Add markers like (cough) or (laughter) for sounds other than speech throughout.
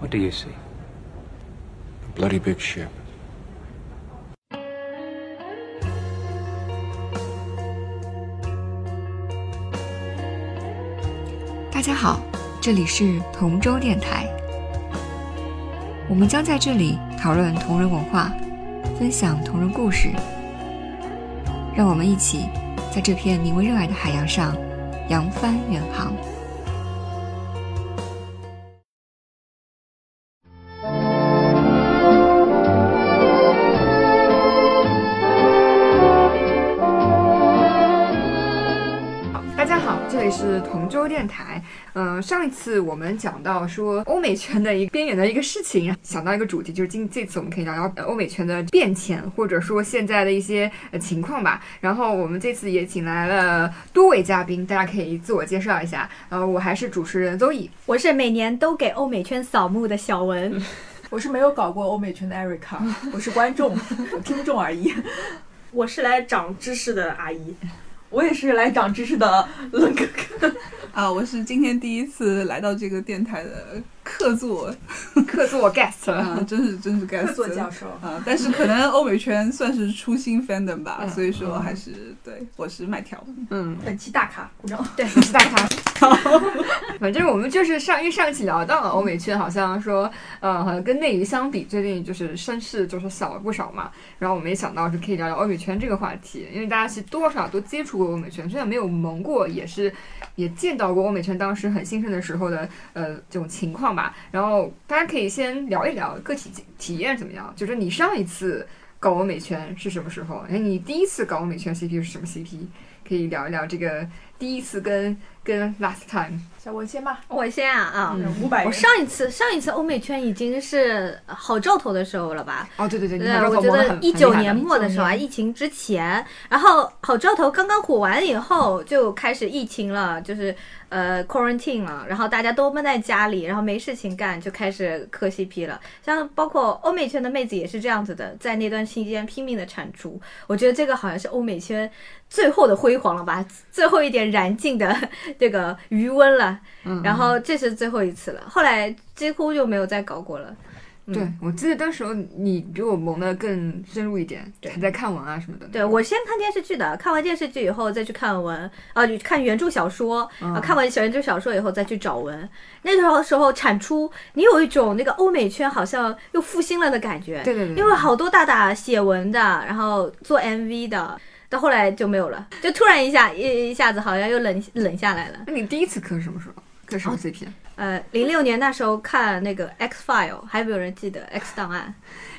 What do you see? A bloody big ship. 大家好，这里是同舟电台。我们将在这里讨论同人文化，分享同人故事。让我们一起在这片名为热爱的海洋上扬帆远航。里是同舟电台。嗯、上一次我们讲到说欧美圈的一个边缘的一个事情，想到一个主题，就是今这次我们可以聊聊呃欧美圈的变迁，或者说现在的一些呃情况吧。然后我们这次也请来了多位嘉宾，大家可以自我介绍一下。呃，我还是主持人邹乙。我是每年都给欧美圈扫墓的小文，我是没有搞过欧美圈的 Erica，(laughs) 我是观众、(laughs) 听众而已。我是来长知识的阿姨，我也是来长知识的冷哥哥。啊，我是今天第一次来到这个电台的客座，客座 (laughs) guest 啊，真是真是该死做教授啊！但是可能欧美圈算是初心 fandom 吧，嗯所以说还是对我是麦条。嗯，本期大咖，鼓掌。对，是大咖。(laughs) 反正我们就是上，因为上一期聊到了欧美圈，好像说，呃，好像跟内娱相比，最近就是声势就是小了不少嘛。然后我们也想到是可以聊聊欧美圈这个话题，因为大家其实多少都接触过欧美圈，虽然没有萌过，也是也见到过欧美圈当时很兴盛的时候的呃这种情况然后大家可以先聊一聊个体体验怎么样，就是你上一次搞欧美圈是什么时候？哎，你第一次搞欧美圈 CP 是什么 CP？可以聊一聊这个第一次跟跟 last time。小文先吧，我先啊啊！嗯五百。我上一次上一次欧美圈已经是好兆头的时候了吧？哦，对对对，你对，我觉得一九年末的时候啊，疫情之前，然后好兆头刚刚火完以后，就开始疫情了，就是呃 quarantine 了，然后大家都闷在家里，然后没事情干，就开始磕 CP 了。像包括欧美圈的妹子也是这样子的，在那段期间拼命的产出。我觉得这个好像是欧美圈最后的辉煌了吧，最后一点燃尽的 (laughs) 这个余温了。嗯然后这是最后一次了，后来几乎就没有再搞过了。对，我记得当时候你比我萌的更深入一点，对还在看文啊什么的。对我先看电视剧的，看完电视剧以后再去看文，啊，看原著小说，嗯啊，看完小原著小说以后再去找文。那时候时候产出，你有一种那个欧美圈好像又复兴了的感觉。对对对，因为好多大大写文的，然后做 MV 的，到后来就没有了，就突然一下一一下子好像又冷冷下来了。那你第一次磕是什么时候？磕什么 CP？、呃，零六年那时候看那个 X File，还有没有人记得 X 档案？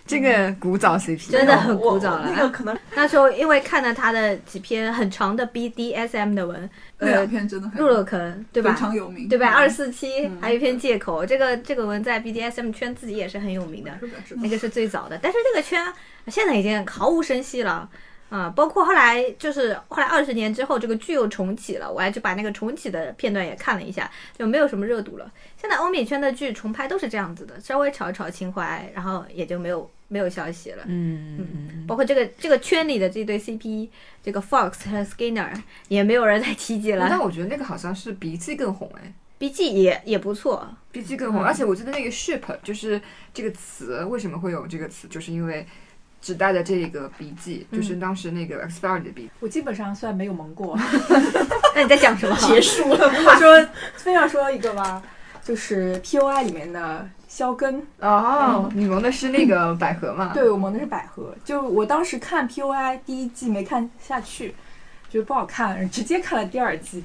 这个古早 CP 真的很古早了。那个可能那时候因为看了他的几篇很长的 BDSM 的文，那两呃，篇真的很入了坑，对吧非？常有名，对吧？二四七嗯还有一篇借口，这个这个文在 BDSM 圈自己也是很有名的，是的，是的那个是最早的。但是这个圈现在已经毫无声息了。啊、包括后来就是后来二十年之后，这个剧又重启了，我还去把那个重启的片段也看了一下，就没有什么热度了。现在欧美圈的剧重拍都是这样子的，稍微炒一炒情怀，然后也就没有没有消息了。嗯嗯包括这个这个圈里的这对 CP，这个 Fox 和 Skinner 也没有人再提及了。但。我觉得那个好像是 BG 更红哎 BG 也也不错，，BG 更红，而且我记得那个 ship 就是这个词为什么会有这个词，就是因为指代的这个笔记就是当时那个 X Fire 的 BG。我基本上算没有蒙过。(laughs) 那你在讲什么？结束了。我说非要说一个吧，就是 POI 里面的肖根，哦，你蒙的是那个百合嘛？对我蒙的是百合。就我当时看 POI 第一季没看下去，觉得不好看，直接看了第二季，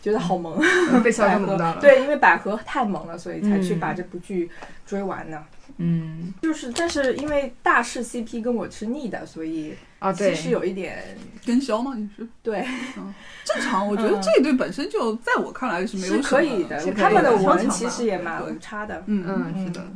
觉得好萌。被肖根 (laughs) 萌到了。，对，因为百合太萌了，所以才去嗯把这部剧追完的。嗯，就是，但是因为大势 CP 跟我是腻的，所以啊对，其实有一点跟销嘛，你是？对。正常。我觉得嗯。这一对本身就在我看来是没有是什么可以的他们的的文其实也蛮无差的，嗯嗯是的，这个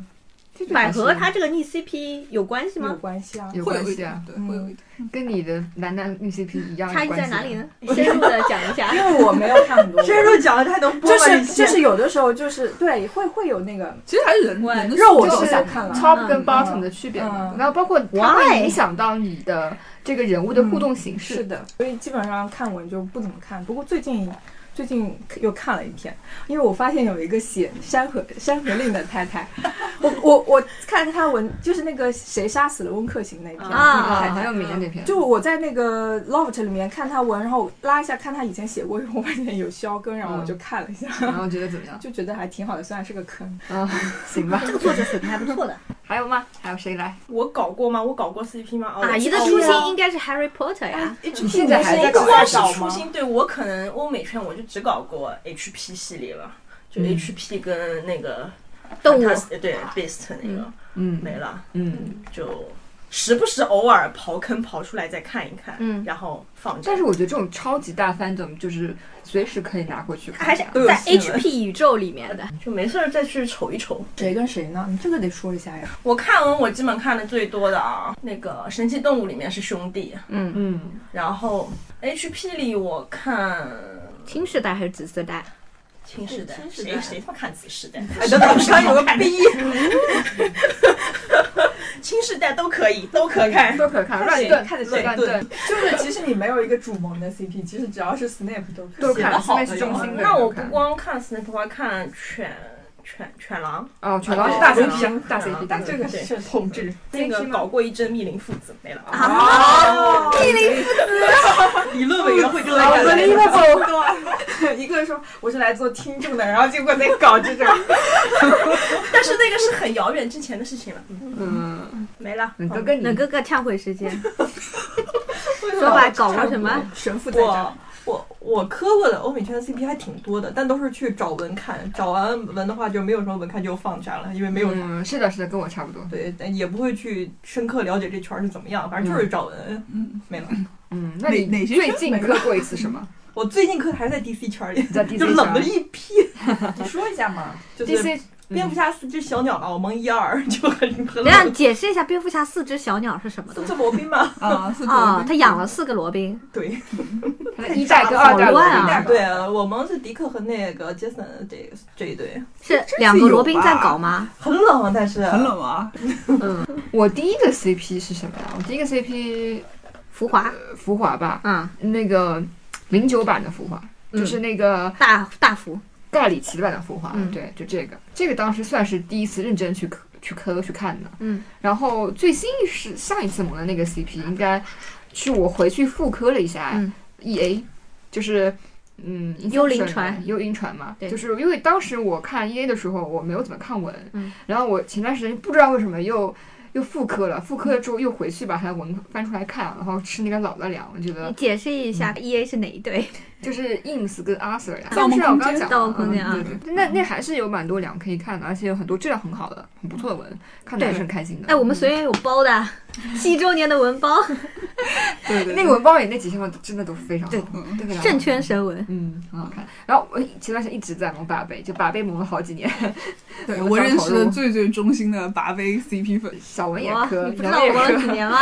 百合它这个逆 CP 有关系吗有？关系啊。有会有关系啊，，对，嗯会有一点。跟你的男男逆 CP 一样有差异关系啊在哪里呢？？你 (laughs) 深入的讲一下。(laughs) 因为我没有看很多，深入讲的太多，就是就是有的时候就是对会会有那个其实还是人我人的肉我喜好是想看了 top 跟嗯 bottom 的区别然后包括它会 Why？影响到你的这个人物的互动形式。是的，所以基本上看文就不怎么看。不过最近最近又看了一篇，因为我发现有一个写《山河山河令》的太太，(laughs) 我我我看他文，就是那个谁杀死了温客行那篇啊那个太太很有名的那篇，就我在那个 Loft 里面看他文，然后我拉一下看他以前写过，我发现有肖更，然后我就看了一下，然后觉得怎么样？(laughs) 就觉得还挺好的，虽然是个坑。啊，行吧。这个作者水平还不错的。(laughs) 还有吗？还有谁来？我搞过吗？我搞过 CP 吗？哦阿姨的初心应该是 Harry Potter 呀。现在还在搞吗初心，对我可能欧美圈我就只搞过 HP 系列了，就 HP 跟那个动物。对 Beast 那个嗯。没了，嗯，就时不时偶尔刨坑刨出来再看一看，嗯。然后放着。但是我觉得这种超级大 fandom 就是随时可以拿过去看，还是都有在 HP 宇宙里面的。就没事儿再去瞅一瞅。谁跟谁呢？你这个得说一下呀。我看完我基本看的最多的啊，那个《神奇动物》里面是兄弟，嗯，嗯，然后 HP 里我看青世代还是紫色代？青世代，谁谁他妈看紫色代？(laughs) 哎，等等，上有个 B。(laughs) 青世代都可以，都可看。都可看，乱炖，看得起乱炖，就是其实你没有一个主萌的 CP，其实只要是 Snape 都可以都看，好的。那我不光看 Snap，我还看犬犬犬狼，哦，犬狼是大哦 CP，大 CP，大这个是同志。那个搞过一阵密林父子没了啊。密林父子，(laughs) 理论委员会就在好干 unbelievable！一个说我是来做听众的，然后结果在搞这种。(laughs) 但是那个是很遥远之前的事情了，嗯，没了。冷哥哥你冷哥哥忏悔时间。(laughs) 说吧，搞过什么？神父在这儿我。我我磕过的欧美圈的 CP 还挺多的，但都是去找文看，找完文的话就没有什么文看就放下了，因为没有、嗯，是的，是的，跟我差不多。对，但也不会去深刻了解这圈儿是怎么样，反正就是找文，嗯，没了。嗯，那你哪哪些最近磕过一次什么？我最近磕的还是在 DC 圈里，在 DC 就冷了一批，你说一下嘛。就是，DC 蝙蝠侠四只小鸟嘛，我蒙一二 (laughs) 就很很等下冷。解释一下蝙蝠侠四只小鸟是什么东西四只罗宾吗，啊，是啊？他养了四个罗宾，对 (laughs) 他一代跟二代好乱啊罗宾对，我蒙是迪克和那个杰森这这一对，是两个罗宾在搞吗？很冷，但是很冷啊，(laughs) 嗯，我第一个 CP 是什么呀？我第一个 CP 浮华，呃浮华吧，嗯，那个零九版的浮华，就是那个大大福，盖里奇的版的浮华，嗯。对，就这个，这个当时算是第一次认真去磕去磕去看的。嗯，然后最新是上一次萌的那个 CP，应该是我回去复刻了一下嗯。EA，就是。嗯，幽灵船。幽灵船嘛，对。就是因为当时我看 EA 的时候，我没有怎么看文，嗯。然后我前段时间不知道为什么又又复刻了，复刻了之后又回去把它文翻出来看，然后吃那个老的粮，我觉得。你解释一下 E A 是哪一队？就是 Ins 跟 Arthur 我空间刚讲盗梦空间啊嗯对对，那那还是有蛮多两可以看的，而且有很多质量很好的、很不错的文，看的还是很开心的。哎，我们随缘有包的，(laughs) 七周年的文包，(laughs) 对对，那个文包里那几千万真的都非常好，对正圈神文。嗯，很好看。然后我前段时间一直在萌把贝，就把贝萌了好几年，对我我认识的最最忠心的拔杯 CP 粉，小文也哇，磕，你不知道我玩了几。(laughs) 年吗？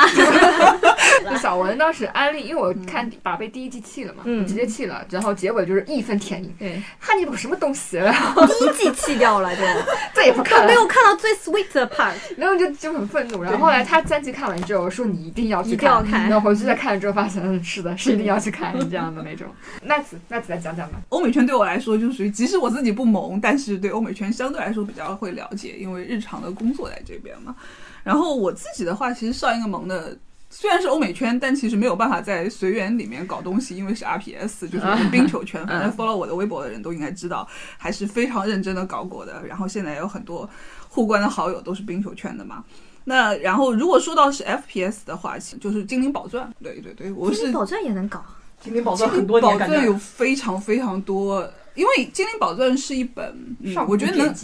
就小文当时安利，因为我看把贝第一季弃了嘛，直接弃了，然后结果就是义愤填膺，对，哈尼堡什么东西，然后第一季弃掉了，就 (laughs) 再也不看了没。有看到最 sweet 的 part。(laughs) 然后就就很愤怒，然后后来他三集看完之后说你一定要去一定要看然后回去再看了之后发现嗯是的，是一定要去看这样的那种。(laughs) 那子那子来讲讲吧。欧美圈对我来说就属于，即使我自己不萌，但是对欧美圈相对来说比较会了解，因为日常的工作在这边嘛。然后我自己的话，其实上一个萌的。虽然是欧美圈，但其实没有办法在随缘里面搞东西，因为是 RPS，就是 (laughs) 冰球圈。反正 follow 我的微博的人都应该知道，还是非常认真的搞过的。然后现在有很多互关的好友都是冰球圈的嘛。那然后如果说到是 FPS 的话，就是《精灵宝钻》。对对对，我是精灵宝钻也能搞，精灵宝钻很多年感觉宝钻有非常非常多，因为《精灵宝钻》是一本，嗯，我觉得能，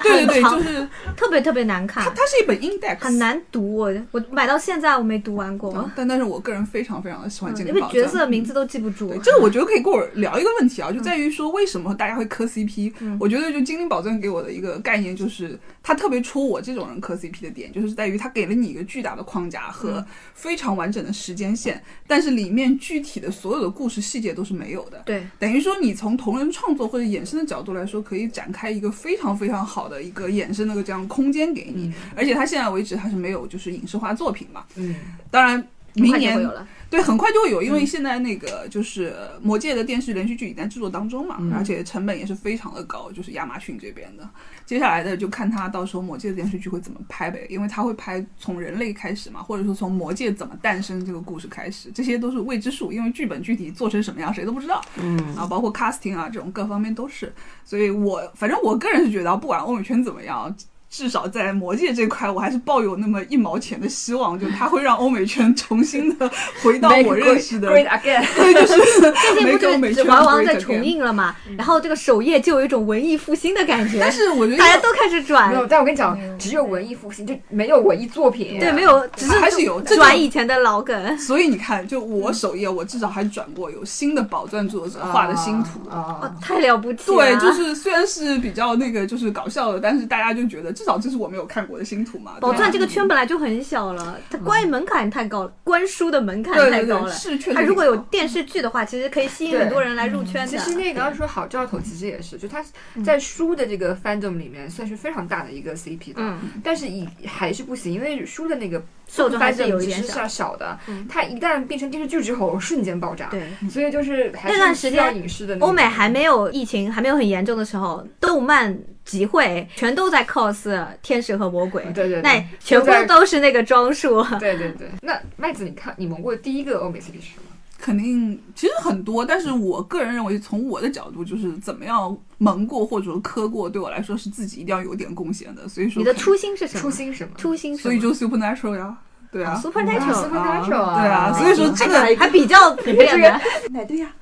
对对对，就是特别特别难看它，它是一本 index，很。难读。我我买到现在我没读完过嗯，但但是我个人非常非常的喜欢《精灵宝钻》，因为角色名字都记不住对，。这个我觉得可以跟我聊一个问题啊，就在于说为什么大家会磕 CP？、嗯我觉得就《精灵宝钻》给我的一个概念就是，它特别戳我这种人磕 CP 的点，就是在于他给了你一个巨大的框架和非常完整的时间线，但是里面具体的所有的故事细节都是没有的。对，等于说你从同人创作或者衍生的角度来说，可以展开一个非常非常好的一个衍生的这样空间给你。而且他现在为止它是没有就是影视化作品嘛，嗯当然明年会有了。对，很快就会有，因为现在那个就是《魔戒》的电视连续剧已在制作当中嘛，而且成本也是非常的高，就是亚马逊这边的。接下来的就看他到时候《魔戒》的电视剧会怎么拍呗，因为他会拍从人类开始嘛，或者说从魔戒怎么诞生这个故事开始，这些都是未知数，因为剧本具体做成什么样谁都不知道。嗯，啊，包括 casting 啊这种各方面都是，所以我反正我个人是觉得，不管欧美圈怎么样。至少在魔界这块，我还是抱有那么一毛钱的希望，就他会让欧美圈重新的回到我认识的，Great again，(laughs) 对，就是最近不是《指环王》在重映了嘛？然后这个首页就有一种文艺复兴的感觉，但是我觉得大家都开始转没，有，但我跟你讲，只有文艺复兴，就没有文艺作品。对，没有，只是还是有这转以前的老梗。所以你看，就我首页，我至少还转过有新的宝钻作者画的新图。啊哦，太了不起了！对，就是虽然是比较那个就是搞笑的，但是大家就觉得至少这是我没有看过的新图嘛。宝钻这个圈本来就很小了，它关于门槛太高了，关书的门槛太高了。是确实。它如果有电视剧的话，其实可以吸引很多人来入圈的。其实那个刚刚说好兆头，其实也是，就它在书的这个 fandom 里面算是非常大的一个 CP 的，嗯，但是以还是不行，因为书的那个受众还是有一点小。其实是要小的嗯，它一旦变成电视剧之后，瞬间爆炸。对，所以就是还那段时间影视的。欧美还没有疫情还没有很严重的时候，动漫集会全都在 cos 天使和魔鬼，对对对，那全部都是那个装束。对对对。那麦子，你看你蒙过的第一个欧美 CP 是什么？肯定其实很多，但是我个人认为，从我的角度，就是怎么样蒙过或者说磕过，对我来说是自己一定要有点贡献的。所以说，你的初心是什么？初心什么？初心是什么，所以就 supernatural 呀，对啊。supernatural，Supernatural 啊对啊，所以说这个还还比较 (laughs) 普遍的。哪 (laughs) 对呀？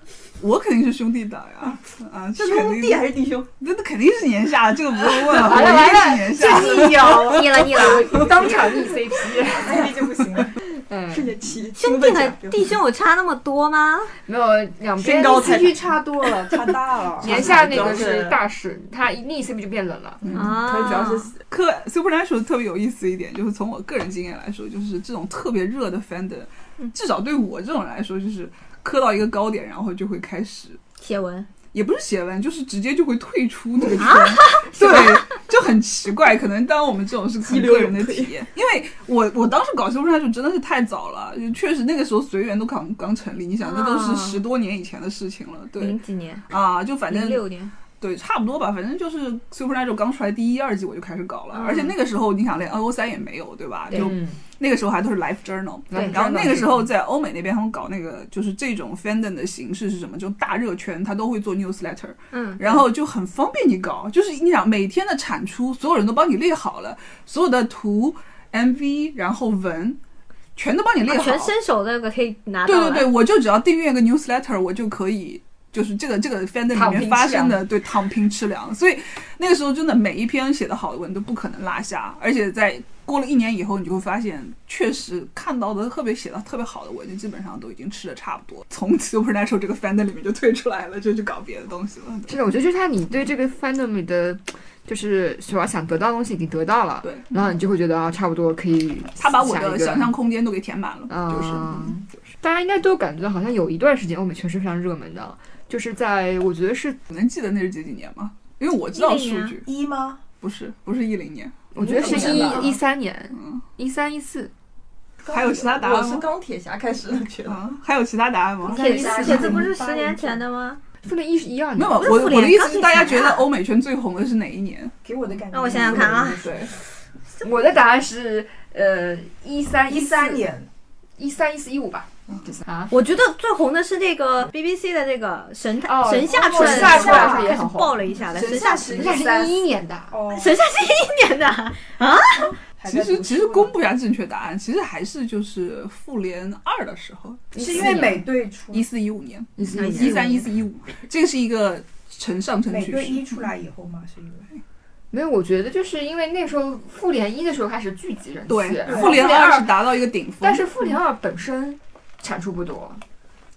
我肯定是兄弟党呀，(laughs) 啊，这肯定兄弟还是弟兄？那那肯定是年下，这个不用问了，(laughs) 我完了完了一定是年下。有腻了腻了，(laughs) 当场腻 CP。CP 就不行了，嗯，瞬间起兄弟和弟兄有差那么多吗？没有两边身高太 CP 差多了，差大了。(laughs) 年下那个是是大事，他一逆 CP 就变冷了。啊，可能主要是科 supernatural 特别有意思一点，就是从我个人经验来说，就是这种特别热的 fandom，至少对我这种人来说，就是磕到一个高点，然后就会开始。写文也不是写完，就是直接就会退出那个圈，啊？(laughs) 对，就很奇怪。可能当我们这种是个人的体验，因为我我当时搞修上就真的是太早了，就确实那个时候随缘都刚刚成立，你想那都是啊。十多年以前的事情了，对。零几年，啊，就反正零六年，对，差不多吧，反正就是 Supernatural 刚出来第一、二季我就开始搞了，嗯。而且那个时候你想连 N O 三也没有，对吧？对就嗯，那个时候还都是 Life Journal，对然后那个时候在欧美那边他们搞那个就是这种 fandom 的形式是什么？就大热圈，他都会做 newsletter，嗯，然后就很方便你搞，就是你想每天的产出，所有人都帮你列好了，所有的图、MV，然后文。全都帮你列好，啊全伸手那个可以拿到。对对对，我就只要订阅个 newsletter，我就可以，就是这个这个 fandom 里面发生的，对躺平吃粮。所以那个时候真的每一篇写的好的文都不可能落下，而且在过了一年以后，你就会发现，确实看到的特别写的特别好的文，就基本上都已经吃的差不多，(laughs) 从 supernatural 这个 fandom 里面就退出来了，就去搞别的东西了。是的，我觉得就是他，你对这个 fandom 里的，就是所要想得到的东西已经得到了，对，然后你就会觉得啊，差不多可以。他把我的想象空间都给填满了，就是。嗯嗯就是大家应该都感觉到，好像有一段时间欧美圈是非常热门的，就是在我觉得是，你能记得那是几几年吗？因为我知道10年数据，一吗？不是不是一零年，我觉得是嗯一一三年、嗯。一三一四，还有其他答案吗？我是？钢铁侠开始觉得，啊，还有其他答案吗？铁三铁子不是十年前的吗？复联一是一二年，没有，我我的意思是，大家觉得欧美圈最红的是哪一年？给我的感觉。让我想想看啊。对，我的答案是呃一三一三年，一三一四一五吧，就是啊，我觉得最红的是那个 BBC 的那个神探哦神下出来的神下出来时候也很爆了一下的，神神下下是一一年的，哦，神下是一一年的。啊，其实其实公布一下正确答案，其实还是就是复联二的时候，是因为美队出。一四一五年，一四一三一四一五，这个是一个呈上升美队趋势。一出来以后嘛，是因为？没有，我觉得就是因为那时候复联一的时候开始聚集人气，对，复联二二是达到一个顶峰，但是复联二本身产出不多，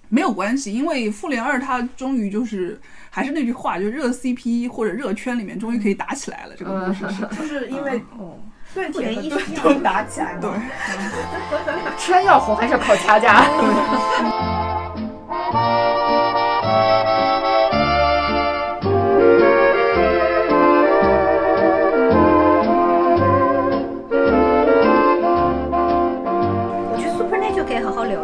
没有关系，因为复联二它终于就是还是那句话，就是热 CP 或者热圈里面终于可以打起来了。这个故事是，就是因为哦，对铁和复联一盾都打起来了。对，圈要红还是要靠掐架。(laughs)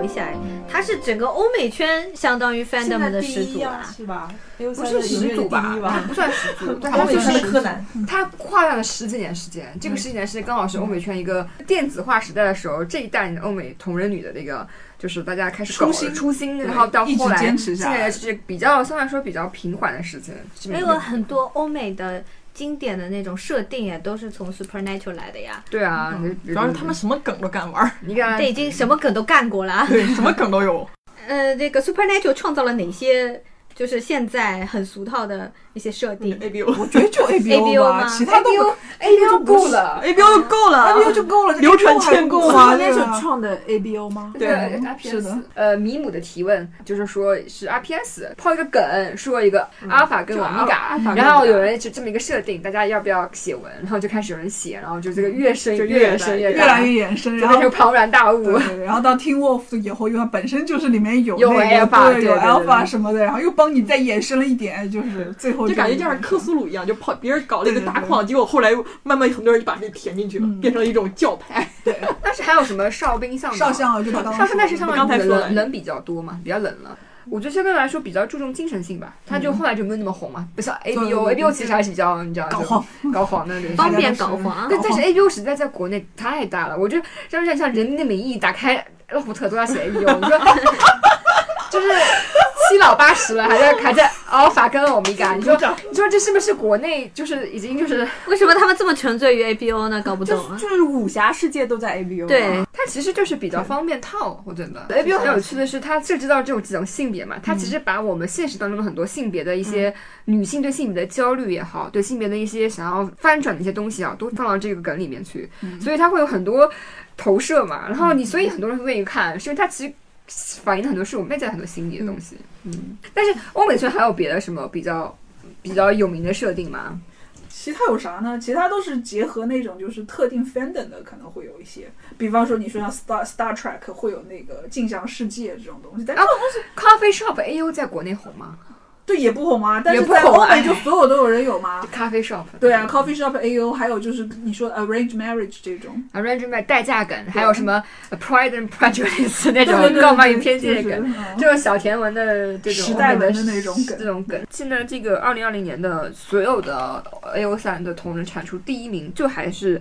一下，它是整个欧美圈相当于 fandom 的始祖啊，。是吧？不不是始祖吧？不算始祖，欧美圈就是的柯南，它跨越了十几年时间，这个十几年时间刚好是欧美圈一个电子化时代的时候，这一代欧美同人女的那个，就是大家开始搞初心初心，然后到后来坚持下来现在是比较相对来说比较平缓的时间。这么因为很多欧美的经典的那种设定也都是从 Supernatural 来的呀，对啊，主要是他们什么梗都敢玩儿，你看这已经什么梗都干过了。啊。(laughs) 对，什么梗都有。呃，这个 Supernatural 创造了哪些就是现在很俗套的一些设定？(laughs) A B O，我觉得就 (laughs) ABO 吧，其他都 ABO ABO 就够了。A B O 就够了 ABO 就够了，流传千古吗，那是对啊创的 ABO 吗？对对 RPS 是的。呃，米姆的提问就是说是 RPS 抛一个梗，说一个阿尔法跟欧米伽，然后有人就这么一个设定，大家要不要写文？然后就开始有人写，然后就这个越深就越越深越越来越延伸，然后就庞然大物。然后到 Teen Wolf 以后，因为它本身就是里面有有那个 Alpha，对有对对对 Alpha 什么的，然后又帮你再延伸了一点，就是最后就感觉就像克苏鲁一样，就跑别人搞了一个大矿，结果后来慢慢很多人就把这填进去了，变成了一种教派。(laughs) 对但是还有什么哨兵向导少将啊，就他刚上升但是上上刚才说了冷冷比较多嘛，比较冷了。我觉得相对来说比较注重精神性吧，他就后来就没有那么红嘛，不像 A B O，A B O 其实还是比较你知道搞黄搞黄的那种。(laughs) 方便搞黄。但但是 A B O 实在在国内太大了，我觉得像像像《人民的名义》打开洛福特都要写 A B O，你说就是七老八十了还在还在阿尔法跟欧米伽，你说你说这是不是国内就是已经就是为什么他们这么沉醉于 ABO 呢？搞不懂啊。就是武侠世界都在 ABO。对，它其实就是比较方便套，我觉得。A B O 很有趣的是，它涉及到这种几种性别嘛，它其实把我们现实当中的很多性别的一些女性对性别的焦虑也好，对性别的一些想要翻转的一些东西啊，都放到这个梗里面去，所以它会有很多投射嘛。然后你，所以很多人会愿意看，是因为它其实。反映的很多是我们内在很多心理的东西，嗯，但是欧美圈还有别的什么比较比较有名的设定吗？其他有啥呢？其他都是结合那种就是特定 fandom 的，可能会有一些，比方说你说像 Star Star Trek 会有那个镜像世界这种东西，但是啊，Coffee Shop A U 在国内红吗？对也不红啊，但也是在欧美就所有都有人有吗。(laughs) 咖啡 shop 对啊，coffee shop AO，还有就是你说 arranged marriage 这种，arrange marriage 代价梗，还有什么 Pride and Prejudice (laughs) 那种傲慢与偏见就是的梗，嗯。这种小甜文的这种时代文的那种梗。这种梗。现在这个二零二零年的所有的 AO 三的同人产出第一名，就还是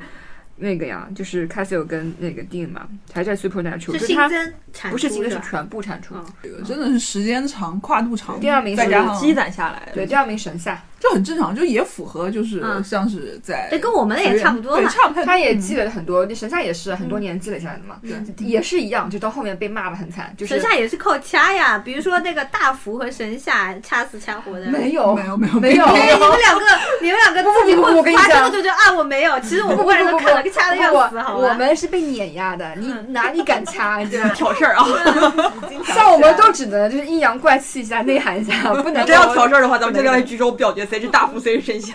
那个呀，就是 Casio 跟那个 Dean 嘛，还在 Supernatural，是就是它新增产出不是新增，是全部产出。这个真的是时间长、跨度长，第二名是再加上积攒下来的，对，第二名神夏，就很正常，就也符合，就是嗯像是在对跟我们的也差不多对，嘛。差不多。他也积累了很多，神下也是很多年积累下来的嘛，嗯也是一样，就到后面被骂的很惨，就是神下也是靠掐呀，比如说那个大福和神下掐死掐活的。没有没有没有没有哎，你们两个，你们两个自己不不不我跟你会发讲生的就觉得啊我没有，其实我们外人都看了个掐的样子，好我？们是被碾压的，你哪里敢掐？(laughs) 你知道吗？挑事儿啊！像我们都只能就是阴阳怪气一下，内涵一下，不能真要挑事儿的话，咱们就来举手表决，谁是大福，谁是神仙。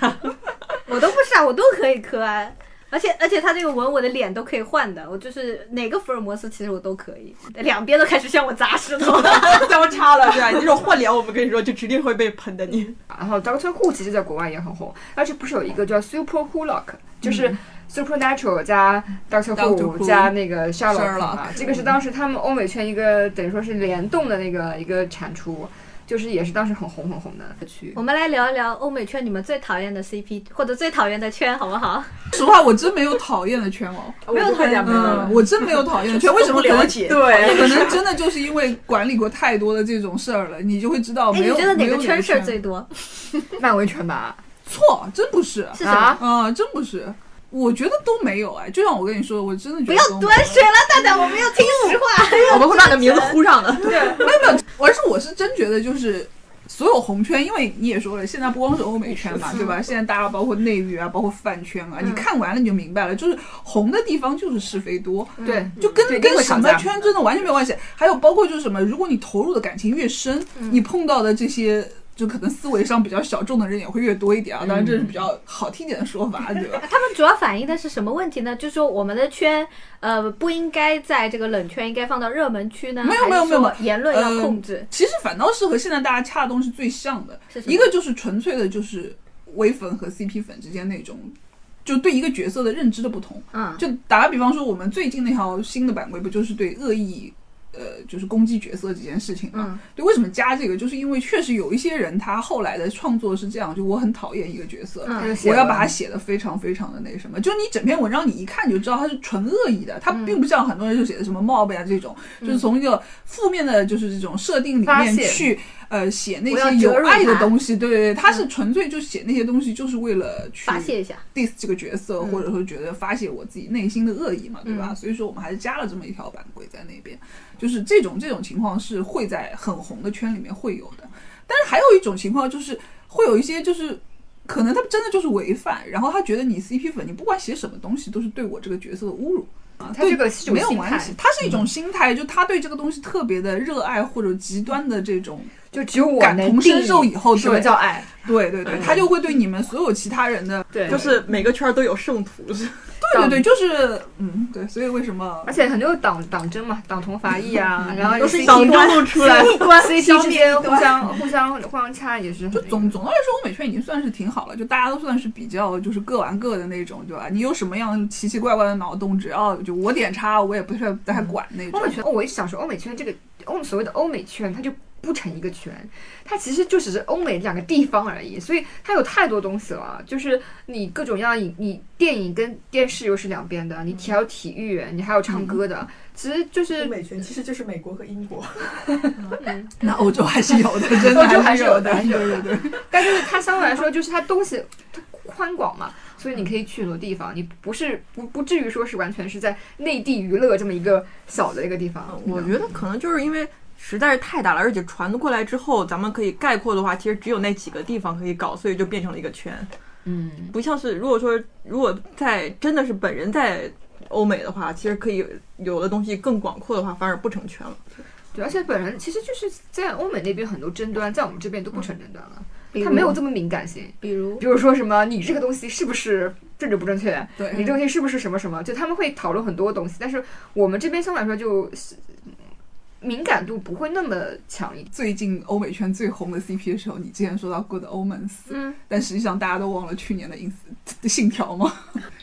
我都不是啊，我都可以磕啊。而且而且他这个纹我的脸都可以换的，我就是哪个福尔摩斯其实我都可以，两边都开始向我砸石头。(laughs) 交叉了，对吧？你这种换脸，我们跟你说，就指定会被喷的你。然后 Doctor Who 其实在国外也很红，而且不是有一个叫 Super Wholock，就是。Supernatural 加 Doctor Who Who 加那个 Sherlock Sherlock 嘛，这个是当时他们欧美圈一个等于说是联动的那个一个产出，就是也是当时很红很红的区。我们来聊一聊欧美圈你们最讨厌的 CP 或者最讨厌的圈，好不好？(laughs) 实话，我真没有讨厌的圈哦。没有太讲没有嗯，我真没有讨厌的圈，(laughs) 为什么不了解？对，可能真的就是因为管理过太多的这种事儿了，你就会知道哎，没有。你觉得哪没有个圈事儿最多？(laughs) 漫威圈吧，错？真不是是什么？啊，啊，真不是。我觉得都没有哎，就像我跟你说，我真的觉得不要端水了，大大，我没有听实话。(laughs) 我们会把你的名字呼上的。对没有没有，而是我是真觉得就是。所有红圈，因为你也说了，现在不光是欧美圈嘛，对吧？现在大家包括内娱啊，包括饭圈啊，你看完了你就明白了，就是红的地方就是是非多，对，就跟跟什么圈真的完全没有关系。还有包括就是什么，如果你投入的感情越深，你碰到的这些就可能思维上比较小众的人也会越多一点啊。当然这是比较好听点的说法，对吧？他们主要反映的是什么问题呢？就是说我们的圈，呃，不应该在这个冷圈，应该放到热门区呢？没有没有没有言论要呃控制。其实反倒是和现在大家掐的东西最像的一个就是纯粹的就是微粉和 CP 粉之间那种。就对一个角色的认知的不同，嗯，就打个比方说，我们最近那条新的版规不就是对恶意呃，就是攻击角色这件事情嘛。嗯对，为什么加这个？就是因为确实有一些人他后来的创作是这样，就我很讨厌一个角色，嗯我要把它写的非常非常的那什么，就你整篇文章你一看就知道它是纯恶意的，它嗯并不像很多人就写的什么 mob 呀这种，就是从一个负面的，就是这种设定里面去呃写那些有爱的东西，对对对，他是纯粹就写那些东西，就是为了去发泄一下。diss 这个角色，或者说觉得发泄我自己内心的恶意嘛，对吧？嗯所以说我们还是加了这么一条版规在那边，就是这种这种情况是会在很红的圈里面会有的，但是还有一种情况就是会有一些就是。可能他真的就是违反，然后他觉得你 CP 粉，你不管写什么东西都是对我这个角色的侮辱啊。他这个没有关系，他是一种心态，就他对这个东西特别的热爱或者极端的这种，就只有我感同能定身受以后义什么叫爱，对对对，他就会对你们所有其他人的，对，就是每个圈儿都有圣徒，是对对对，就是嗯，对，所以为什么而且很多党党争嘛，党同伐异啊，(laughs) 然后都是党争都出来了。CP 之间互相互相互相掐也是就总总的来说，欧美圈已经算是挺好了，就大家都算是比较就是各玩各的那种，对吧？你有什么样奇奇怪怪的脑洞，只要就我点叉，我也不太不太管那种欧美。圈，哦，我一想说欧美圈这个欧所谓的欧美圈，它就不成一个圈，它其实就只是欧美两个地方而已，所以它有太多东西了。就是你各种各样影，你电影跟电视又是两边的，你还有体育，你还有唱歌的，其实就是欧美圈其实就是美国和英国，那欧洲还是有的，(laughs) 真的欧洲还是是有的对对对。(laughs) 但就是它相对来说，就是它东西它宽广嘛，所以你可以去很多地方，你不是不不至于说是完全是在内地娱乐这么一个小的一个地方。我觉得可能就是因为实在是太大了，而且传过来之后，咱们可以概括的话，其实只有那几个地方可以搞，所以就变成了一个圈。嗯，不像是如果说如果在真的是本人在欧美的话，其实可以有的东西更广阔的话，反而不成圈了。对，而且本人其实就是在欧美那边很多争端，在我们这边都不成争端了，他没有这么敏感性。比如比如说什么，你这个东西是不是政治不正确？对你这个东西是不是什么什么？就他们会讨论很多东西，但是我们这边相对来说就是敏感度不会那么强一点。最近欧美圈最红的 CP 的时候，你之前说到 Good Omens，嗯，但实际上大家都忘了去年的 ins 信条吗？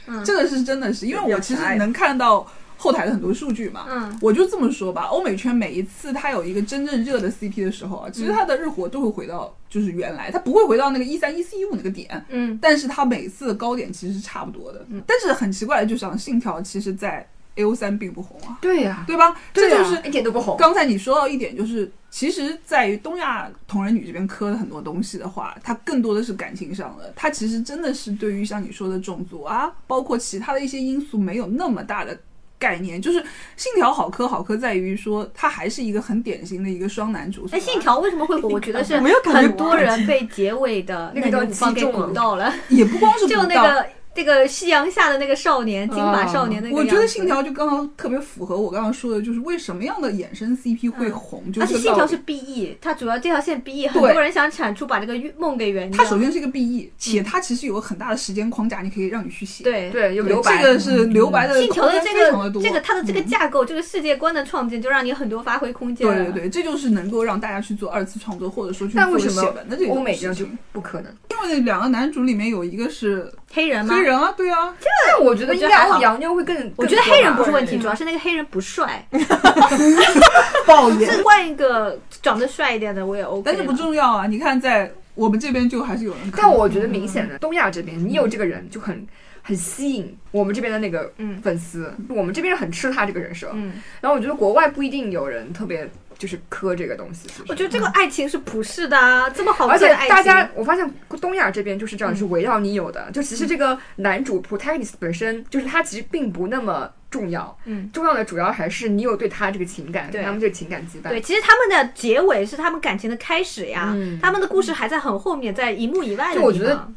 嗯 (laughs) 这个是真的是，因为我其实能看到后台的很多数据嘛。嗯我就这么说吧，欧美圈每一次它有一个真正热的 CP 的时候啊，其实它的日活都会回到就是原来，它不会回到那个一三一四一五那个点，嗯但是它每次的高点其实是差不多的。但是很奇怪的，就像信条，其实在 A O 三并不红啊，对呀、对吧？这就是一点都不红。刚才你说到一点，就是其实在于东亚同人女这边磕的很多东西的话，它更多的是感情上的，它其实真的是对于像你说的种族啊，包括其他的一些因素没有那么大的。概念就是信条好磕好磕，在于说它还是一个很典型的一个双男主。那，信条为什么会火？我觉得是 (laughs) 没有很多人被结尾的那个地方给击中了鼓到了，也不光是到 (laughs) 那个那个夕阳下的那个少年，金发少年那个我觉得信条就刚刚特别符合我刚刚说的，就是为什么样的衍生 CP 会红，就而且信条是 BE，它主要这条线 BE，很多人想产出把这个梦给圆。它首先是一个 BE，且它其实有个很大的时间框架，你可以让你去写。对对，有对，留白。这个是留白的信条的这。个这个它的这个架构，这个世界观的创建，就让你很多发挥空间。对对，对，这就是能够让大家去做二次创作，或者说去做但为什么写文的这欧美这样就。不可能？因为两个男主里面有一个是黑人吗？黑人啊，对啊，但我觉得应该欧洋妞会更。我觉得黑人不是问题，主要是那个黑人不帅。(laughs) 抱怨，是换一个长得帅一点的，我也 OK。但是不重要啊。你看，在我们这边就还是有人。但我觉得明显的东亚这边，你有这个人就很很吸引我们这边的那个嗯粉丝，我们这边人很吃他这个人设。嗯，然后我觉得国外不一定有人特别就是磕这个东西，我觉得这个爱情是普世的啊，这么好而且看的爱情，大家，我发现东亚这边就是这样，是围绕你有的。就其实这个男主 protagonist 本身，就是他其实并不那么重要，嗯，重要的主要还是你有对他这个情感，对。他们这个情感羁绊。对，其实他们的结尾是他们感情的开始呀，嗯。他们的故事还在很后面，在一幕以外的。就我觉得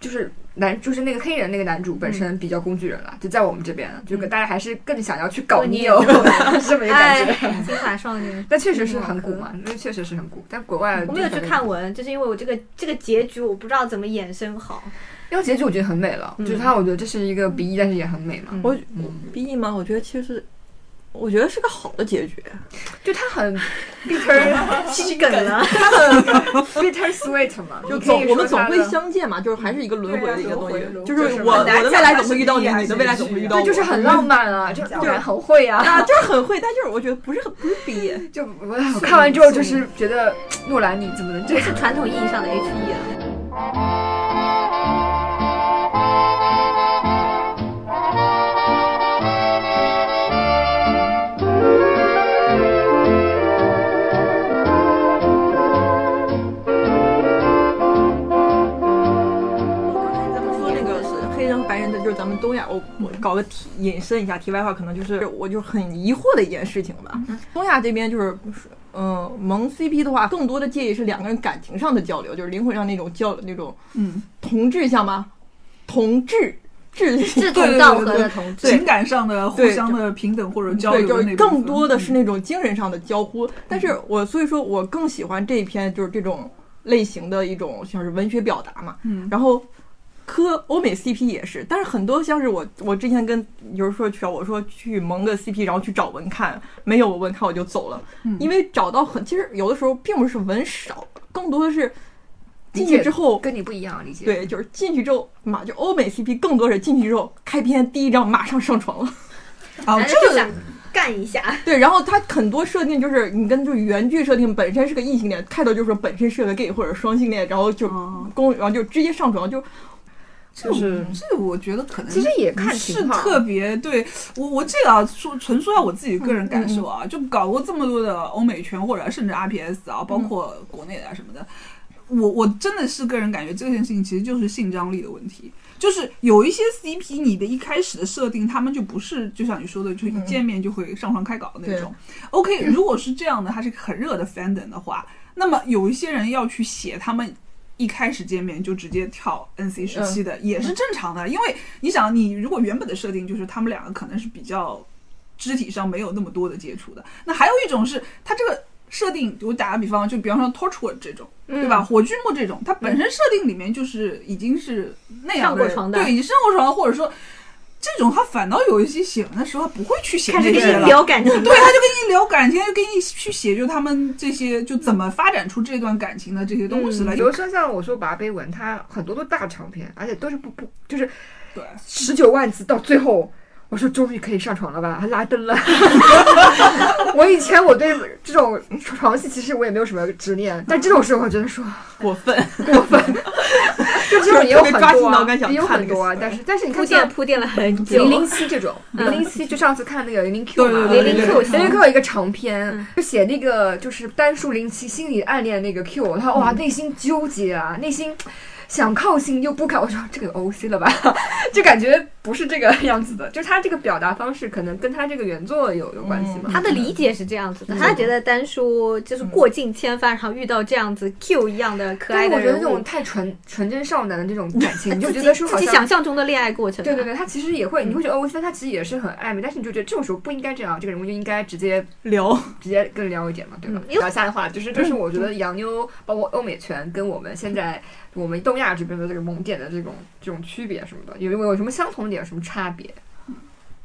就是男，就是那个黑人那个男主本身比较工具人了，就在我们这边，就跟大家还是更想要去搞你你有这么一个感哎，觉。金发少年。(laughs) 但确实是很古嘛，那确实是很古。但国外我没有去看文，就是因为我这个这个结局我不知道怎么衍生好。因为结局我觉得很美了，就是它，我觉得这是一个 B E，但是也很美嘛。我我 B E 吗？我觉得其实我觉得是个好的结局。就他很 (laughs) bitter (laughs) 心梗了。bitter sweet 嘛，(laughs) 就总我们总会相见嘛，就是还是一个轮回的一个东西就是我我的未来总会遇到你，你的未来总会遇到我，对，就是很浪漫啊，就就很会啊。啊，就是很会，但就是我觉得不是很不是毕业。就我我看完之后就是觉得诺兰你怎么能这是传统意义上的 H E 了。亚，我我搞个题引申一下题外话，可能就是我就很疑惑的一件事情吧。东亚这边就是，嗯、萌 CP 的话，更多的介意是两个人感情上的交流，就是灵魂上那种交那种嗯，同志像吗？同志志志同道合的同志，情感上的互相的平等或者交对，流就是的那部分更多的是那种精神上的交互。但是我所以说我更喜欢这一篇就是这种类型的一种像是文学表达嘛。嗯然后磕欧美 CP 也是，但是很多像是我我之前跟有人说去我说去蒙个 CP，然后去找文看，没有文看我就走了，嗯因为找到很其实有的时候并不是文少，更多的是进去之后跟你不一样，理解。对，就是进去之后，嘛就欧美 CP 更多是进去之后开篇第一章马上上床了。啊，就想干一下。对，然后它很多设定就是你跟就原剧设定本身是个异性恋，开头就说本身是个 gay 或者双性恋，然后就哦公，然后就直接上床，就就是这我觉得可能其实也看不是特别对我我这个啊说纯说下我自己个人感受嗯啊，就搞过这么多的欧美圈或者甚至 RPS 啊，包括国内的啊什么的，我我真的是个人感觉这件事情其实就是性张力的问题。就是有一些 CP，你的一开始的设定，他们就不是就像你说的，就一见面就会上床开搞的那种。OK，如果是这样的，他是个很热的 fandom 的话，那么有一些人要去写他们一开始见面就直接跳 NC 时期的，也是正常的。因为你想，你如果原本的设定就是他们两个可能是比较肢体上没有那么多的接触的，那还有一种是他这个设定，我打个比方，就比方说 Torchwood 这种，对吧？火炬木这种，它本身设定里面就是已经是那样过床的对，已经上过床，或者说。这种他反倒有一些写文的时候，他不会去写开始跟你那些了，聊感情，对，他就跟你聊感情，他就跟你去写，就他们这些就怎么发展出这段感情的这些东西了。比如说像我说《拔杯文》，它很多都大长篇，而且都是不不就是对，十九万字，到最后我说终于可以上床了吧，还拉灯了。(laughs) 我以前我对这种床戏其实我也没有什么执念，但这种时候我觉得说过分。过分，就这种也有很多也有很多但是但是你铺看铺垫铺垫了很久零。零七这种，零零七就上次看那个零零 Q 嘛，零零 Q，零零 Q 有一个长篇嗯，就写那个就是单数零七心里暗恋那个 Q，他哇内心纠结啊，内心。想靠近又不敢，我说这个 O C 了吧，(laughs) 就感觉不是这个样子的，就是他这个表达方式可能跟他这个原作有有关系嘛。他的理解是这样子的，他觉得丹叔就是过尽千帆，然后遇到这样子 Q 一样的可爱的人物觉得这种，太纯纯真少男的这种感情，你就觉得说好自己像想象中的恋爱过程。对对对，他其实也会，你会觉得 O C，，他其实也是很暧昧，但是你就觉得这种时候不应该这样，这个人物就应该直接聊直接更撩一点嘛，对吧？嗯然后下一话就是，就是我觉得洋妞包括欧美圈跟我们现在我们东亚这边的这个萌点的这种这种区别什么的，有有有什么相同点，有什么差别？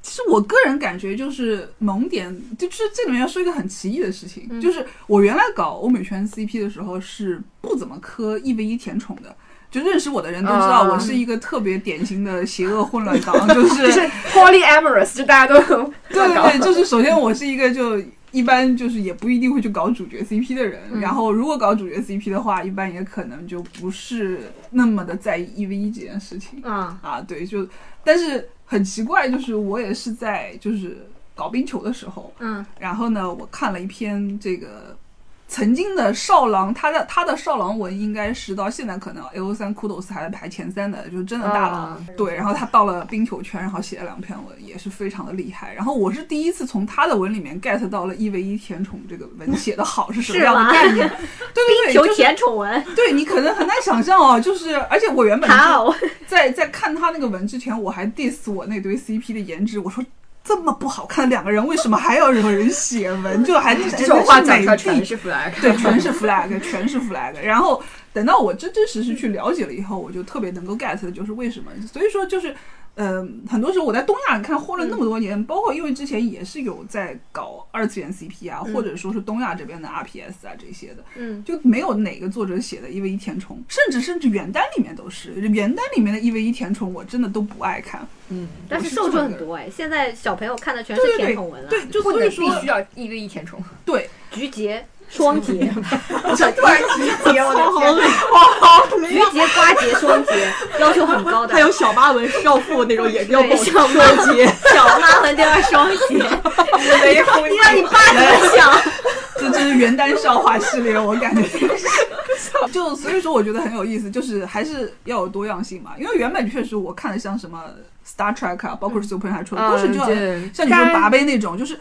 其实我个人感觉就是萌点，就是这里面要说一个很奇异的事情，嗯就是我原来搞欧美圈 CP 的时候是不怎么磕一 v 一甜宠的。就认识我的人都知道，啊我是一个特别典型的邪恶混乱党，就是 (laughs) 就是 polyamorous，就大家都 (laughs) 对对对，就是首先我是一个就一般就是也不一定会去搞主角 CP 的人，然后如果搞主角 CP 的话，一般也可能就不是那么的在意一 v 一这件事情。啊，啊。对，就但是很奇怪，就是我也是在就是搞冰球的时候，嗯。然后呢，我看了一篇这个曾经的少郎，他的他的少郎文应该是到现在可能 A O 三 Kudos 还在排前三的，就是真的大佬。啊对，然后他到了冰球圈，然后写了两篇文，也是非常的厉害。然后我是第一次从他的文里面 get 到了一 v 一甜宠这个文写的好是什么样的概念。对 (laughs) 对对，求就是甜宠文，对你可能很难想象哦，就是而且我原本在在看他那个文之前，我还 diss 我那堆 CP 的颜值，我说。这么不好看的两个人，为什么还要有人写文？就还 (laughs) 这种话讲出来全全是 flag，对，全是 flag，(laughs) 全是 flag。然后等到我真真实实去了解了以后，我就特别能够 get 的就是为什么。所以说就是，嗯，很多时候我在东亚看混了那么多年，包括因为之前也是有在搞二次元 CP 啊，或者说是东亚这边的 RPS 啊这些的，嗯，就没有哪个作者写的一 v 一填充，甚至甚至原单里面都是原单里面的一 v 一填充，我真的都不爱看。嗯，但是受众很多哎，现在小朋友看的全是甜宠文了，对，就所以说必须要一 v 一填充。对，菊节、双节、突然菊节，我的天，(laughs) 菊节、瓜节、双节，要求很高的。还有小八文少妇那种也是要对保小妈双节，小妈和第二双节，雷轰你让你爸怎么想？(laughs) 这这是原单笑话系列，我感觉。(laughs) 就所以说，我觉得很有意思，就是还是要有多样性嘛。因为原本确实我看的像什么 Star Trek 啊，包括 Super Natural，、都是就像像你说拔杯那种，就是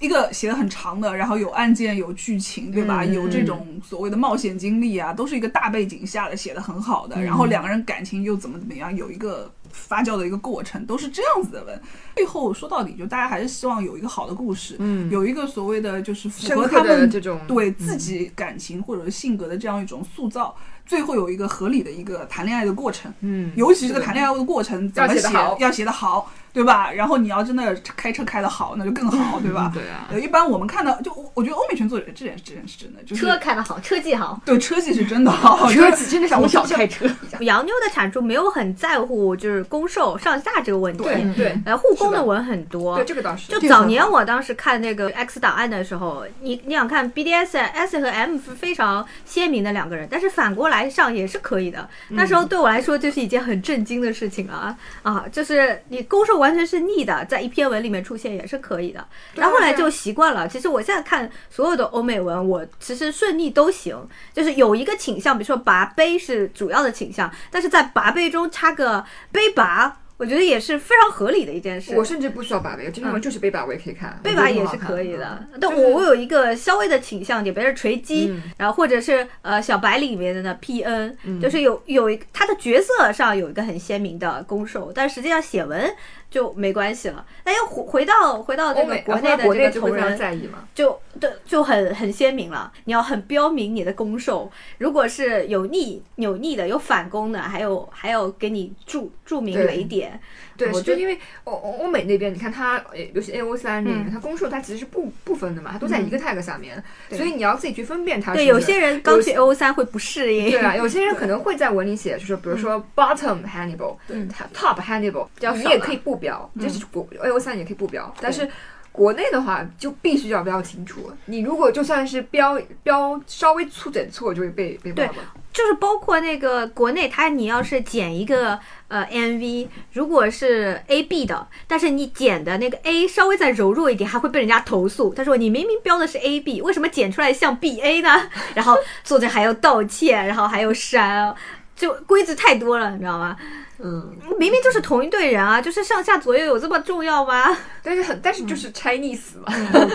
一个写的很长的，然后有案件、有剧情，对吧？嗯有这种所谓的冒险经历啊，都是一个大背景下的写的很好的，然后两个人感情又怎么怎么样，有一个发酵的一个过程，都是这样子的文。最后说到底，就大家还是希望有一个好的故事，嗯。有一个所谓的就是符合他们这种对自己感情或者性格的这样一种塑造，最后有一个合理的一个谈恋爱的过程。嗯，尤其是这个谈恋爱的过程怎么写要写得好，对吧？然后你要真的开车开得好，那就更好，对吧？对啊，呃，一般我们看到，就我我觉得欧美圈作者这点这点是真的，就是车开得好，车技好。对车技是真的好，(laughs) 车技真的是我小我开车，洋妞的产出没有很在乎就是攻受上下这个问题，对对呃，护工的的文很多对，。这个倒是。就早年我当时看那个 X 档案的时候，你你想看 BDS S 和 M 是非常鲜明的两个人，但是反过来上也是可以的。那时候对我来说就是一件很震惊的事情啊啊！就是你攻受完全是逆的，在一篇文里面出现也是可以的。然后后来就习惯了。其实我现在看所有的欧美文，我其实顺逆都行，就是有一个倾向，比如说拔杯是主要的倾向，但是在拔杯中插个杯拔。我觉得也是非常合理的一件事。我甚至不需要把杯，真的就是被把我也可以看，背我觉把也是可以的，嗯但我我有一个稍微的倾向点，比如说锤击，嗯然后或者是呃小白里面的那 PN，、嗯就是有有一他的角色上有一个很鲜明的攻受，但实际上写文就没关系了。那又回回到回到这个国内的国这个同内就会非常人，在意嘛。就对就很很鲜明了。你要很标明你的攻受，如果是有逆有逆的，有反攻的，还有还有给你注注明对雷点，对，我就因为欧欧欧美那边，你看它，呃尤其 A O 三里面，嗯它公数它其实是不不分的嘛，它都在一个 tag 下面，所以你要自己去分辨它是对，有些人刚去 A O 三会不适应，对啊，有些人 (laughs) 可能会在文里写，就是比如说 bottom Hannibal，对 top Hannibal，你也可以不标，就是国 A O 三也可以不标，但是。国内的话就必须要标清楚，你如果就算是标标稍微粗点错，就会被被骂对了。就是包括那个国内，他你要是剪一个呃 MV，如果是 A B 的，但是你剪的那个 A 稍微再柔弱一点，还会被人家投诉。他说你明明标的是 A B，为什么剪出来像 B A 呢？然后作者还要道歉，然后还要删，就规则太多了，你知道吗？嗯，明明就是同一队人啊，就是上下左右有这么重要吗？但是很但是就是 Chinese 嘛，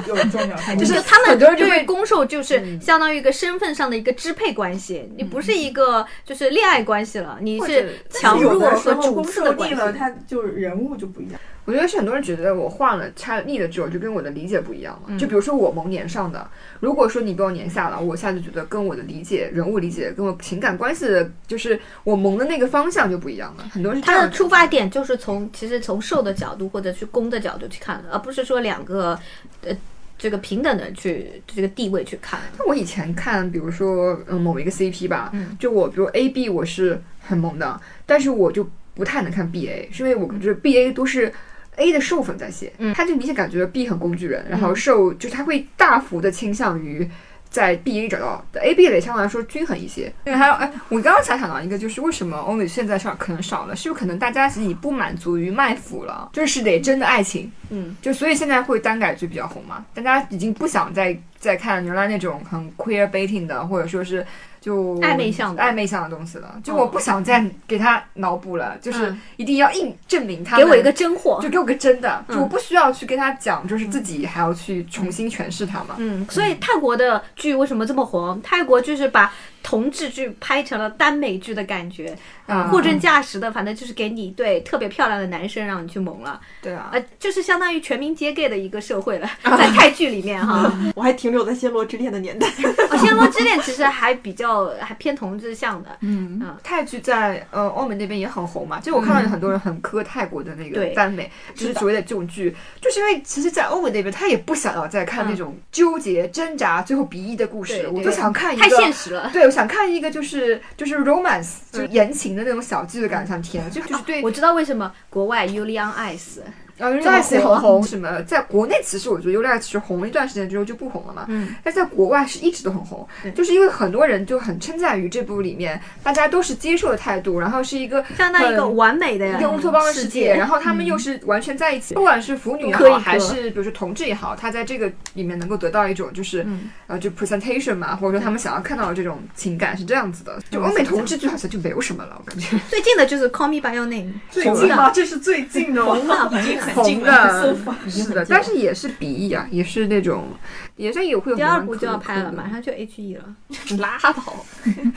有重要，(laughs) 就就是是他们很多人就会对攻受就是嗯。相当于一个身份上的一个支配关系，你不是一个就是恋爱关系了，你是强弱和主次的受逆了，关系。他就是人物就不一样。我觉得是很多人觉得我换了拆了逆了之后，就跟我的理解不一样了。就比如说我蒙年上的，如果说你被我年下了，我现在就觉得跟我的理解、人物理解跟我情感关系的，就是我萌的那个方向就不一样了。很多人是他的出发点就是从其实从受的角度或者去攻的角度去看的，而不是说两个呃这个平等的去这个地位去看。那我以前看，比如说嗯某一个 CP 吧，嗯就我比如 A B 我是很萌的，但是我就不太能看 B A，是因为我觉得 B A 都是。A 的受粉在写，嗯。他就明显感觉 B 很工具人，然后受就是他会大幅的倾向于在 B A 找到的 A B 类相对来说均衡一些。对，还有哎，我刚刚才想到一个，就是为什么欧美现在少可能少了，是不是可能大家自己不满足于卖腐了，就是得真的爱情，嗯，就所以现在会单改剧比较红嘛，大家已经不想再再看原来那种很 queer baiting 的，或者说是就暧昧向的暧昧向的东西了，就哦我不想再给他脑补了，就是嗯一定要硬证明他给我一个真货。就给我个真的，就嗯我不需要去跟他讲，就是自己还要去重新诠释它嘛。嗯，所以泰国的剧为什么这么红？泰国就是把同志剧拍成了耽美剧的感觉，啊货真价实的，反正就是给你一对特别漂亮的男生让你去萌了，对啊，呃，就是相当于全民皆 gay 的一个社会了，(laughs) 在泰剧里面哈。(laughs) 我还停留在暹罗之恋的年代。(laughs) 哦，《暹罗之恋》其实还比较还偏同志向的，嗯。嗯，泰剧在呃欧美那边也很红嘛，就我看到有很多人很磕泰国的那个耽美，就是所谓的这种剧，就是因为其实，在欧美那边他也不想要再看那种纠结、挣扎、最后鼻翼的故事，我就想看一个太现实了。对，我想看一个就是就是 romance，就是言情的那种小剧的感，想甜，就就是对我知道为什么国外 Yulian Ice，然后这么 Ulice 很红，什么在国内其实我觉得 Ulice 是红了一段时间之后就不红了嘛，嗯，但在国外是一直都很红，就是因为很多人就很称赞于这部里面大家都是接受的态度，然后是一个相当于一个完美的一个乌托邦的世世界，然后他们又是完全在一起，不管是腐女也好，还是比如说同志也好，他在这个里面能够得到一种就是、呃就 presentation 嘛，或者说他们想要看到的这种情感是这样子的。就欧美同志剧好像就没有什么了，我感觉最近的就是 Call Me by Your Name，最近吗？这是最近的 (laughs) 红。的是的，但是也是鼻翼啊，也是那种也是有会有第二部就要拍了，马上就 H E 了，(laughs) 拉倒，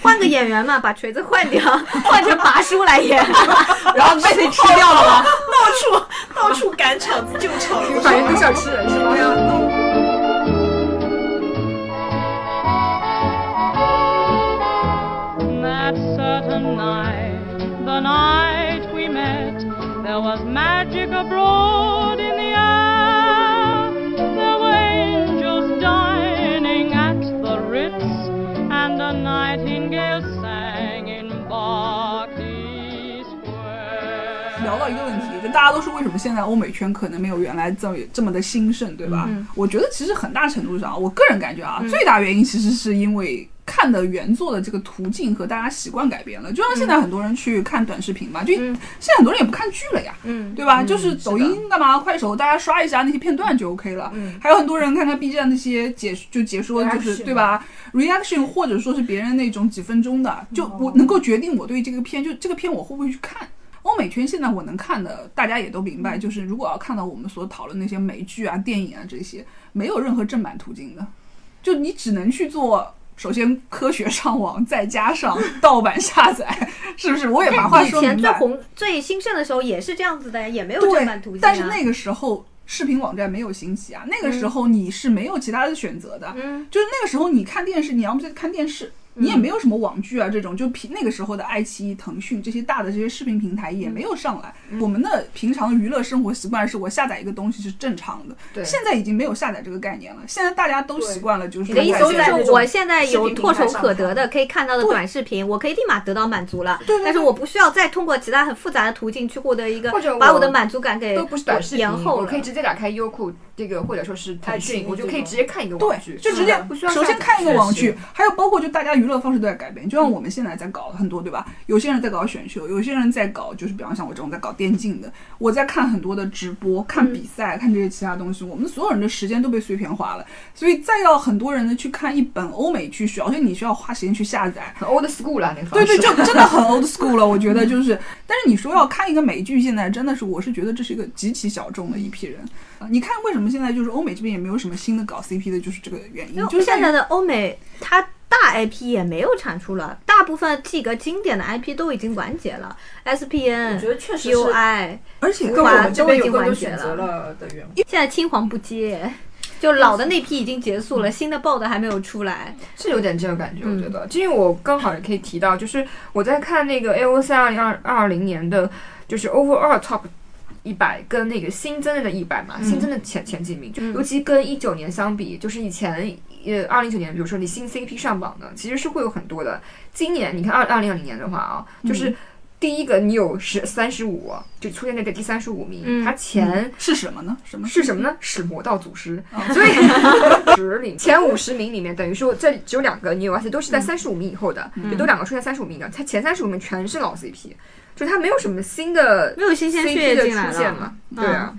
换个演员嘛，把锤子换掉，(laughs) 换成拔叔来演。(laughs) 然后被谁吃掉了吗？到处到处赶场子救场子，反正都想吃人是吧？that certain night, the night we met, there was magic abroad in the 大家都说为什么现在欧美圈可能没有原来这么这么的兴盛，对吧？我觉得其实很大程度上，我个人感觉啊，最大原因其实是因为。看的原作的这个途径和大家习惯改变了，就像现在很多人去看短视频嘛，就现在很多人也不看剧了呀，嗯，对吧？就是抖音干嘛，快手大家刷一下那些片段就 OK 了。还有很多人看看 B 站那些解就解说，就是对吧？reaction 或者说是别人那种几分钟的，就我能够决定我对这个片，就这个片我会不会去看。欧美圈现在我能看的，大家也都明白，就是如果要看到我们所讨论那些美剧啊、电影啊这些，没有任何正版途径的，就你只能去做。首先，科学上网，再加上盗版下载，是不是？我也把话以前说明白。最红、最兴盛的时候也是这样子的呀，也没有正版途径、啊。但是那个时候视频网站没有兴起啊，那个时候你是没有其他的选择的，嗯就是那个时候你看电视，你要么就看电视。你也没有什么网剧啊，这种就平那个时候的爱奇艺、腾讯这些大的这些视频平台也没有上来。嗯我们的平常娱乐生活习惯是我下载一个东西是正常的，对现在已经没有下载这个概念了。现在大家都习惯了，就是你的意思就是我现在有唾手可得的可以看到的短视频，我可以立马得到满足了。对对但是我不需要再通过其他很复杂的途径去获得一个或者，我把我的满足感给都不是短视频，延后了。我可以直接打开优酷这个，或者说是腾讯，我就可以直接看一个网剧，对，就直接不需要首先看一个网剧，还有包括就大家娱乐方式都在改变，就像我们现在在搞很多，对吧？有些人在搞选秀，有些人在搞就是比方像我这种在搞电竞的，我在看很多的直播、看比赛、看这些其他东西，我们所有人的时间都被碎片化了，所以再要很多人呢去看一本欧美剧，而且你需要花时间去下载，很 old school 了那对对，就真的很 (laughs) old school 了，我觉得就是。但是你说要看一个美剧，现在真的是，我是觉得这是一个极其小众的一批人。啊，你看为什么现在就是欧美这边也没有什么新的搞 CP 的，就是这个原因，就现在的欧美，它大 IP 也没有产出了，大部分几个经典的 IP 都已经完结了，SPN、我觉得确实是 UI，而且跟我们这边有都已经更多完结了选择了的缘故。现在青黄不接。就老的那批已经结束了，新的爆的还没有出来。是有点这个感觉，嗯我觉得，因为我刚好也可以提到，就是我在看那个 AOC 二零二二零年的，就是 Overall Top 一百跟那个新增的一百嘛，新增的前前几名，就嗯。尤其跟一九年相比，就是以前呃二零一九年，比如说你新 CP 上榜的，其实是会有很多的。今年你看二二零二零年的话啊，就是。第一个，你有十三十五，就出现在这第三十五名，嗯。它前是什么呢？什么？是什么呢？是魔道祖师，(laughs) 所以十里 (laughs) 前五十名里面，等于说这只有两个你有，而且都是在三十五名以后的，就都两个出现三十五名的，它前三十五名全是老 CP，就它没有什么新的没有新鲜血 CP 的进来了出现嘛，对啊。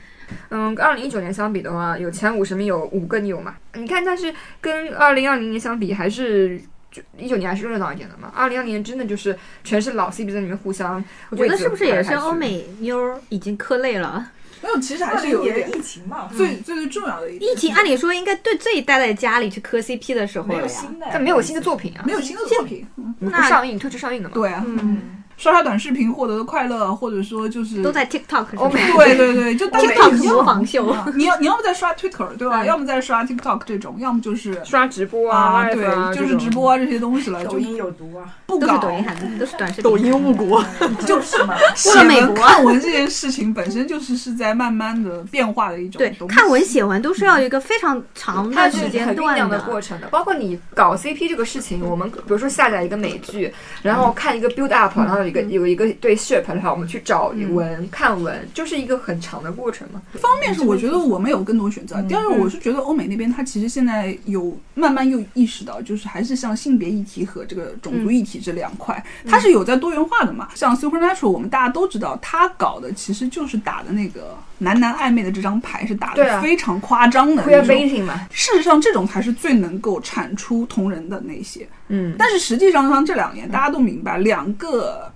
嗯，跟二零一九年相比的话，有前五十名有五个你有嘛？你看，但是跟二零二零年相比，还是就一九年还是热闹一点的嘛。二零二零年真的就是全是老 CP 在里面互相，我觉得是不是也是欧？美妞儿已经磕累了？没有，其实还是有一点疫情嘛，最最最重要的一点。疫情按理说应该对最待在家里去磕 CP 的时候没有但没有新的作品啊，没有新的作品，嗯不上映推迟上映的嘛。对啊，嗯，刷刷短视频获得的快乐，或者说就是都在 TikTok 上。对对对，就大家 TikTok 模仿秀。啊 (laughs) 你要你要么在刷 Twitter 对吧？嗯要么在刷 TikTok 这种，要么就是刷直播啊，对啊，就是直播啊这些东西了，抖音有毒啊，都是不搞抖音孩子，都是短视频。抖音误国，就是嘛，(laughs) 美国。看文这件事情本身就是是在慢慢的变化的一种对。看文写文都是要一个非常长的时间段的。过程的，包括你搞 CP 这个事情，我们比如说下载一个美剧，然后看一个 build up，然后有一个有一个对 ship，的话我们去找文看文，就是一个很长的过程嘛。方面是我觉得我们有更多选择，第二个我是觉得欧美那边他其实现在有慢慢又意识到，就是还是像性别议题和这个种族议题这两块，它是有在多元化的嘛。像 Supernatural，我们大家都知道，他搞的其实就是打的那个男男暧昧的这张牌是打的非常夸张的种。baiting 嘛，事实上，这种才是最能够产出同人的那些。嗯，但是实际上，像这两年大家都明白，两个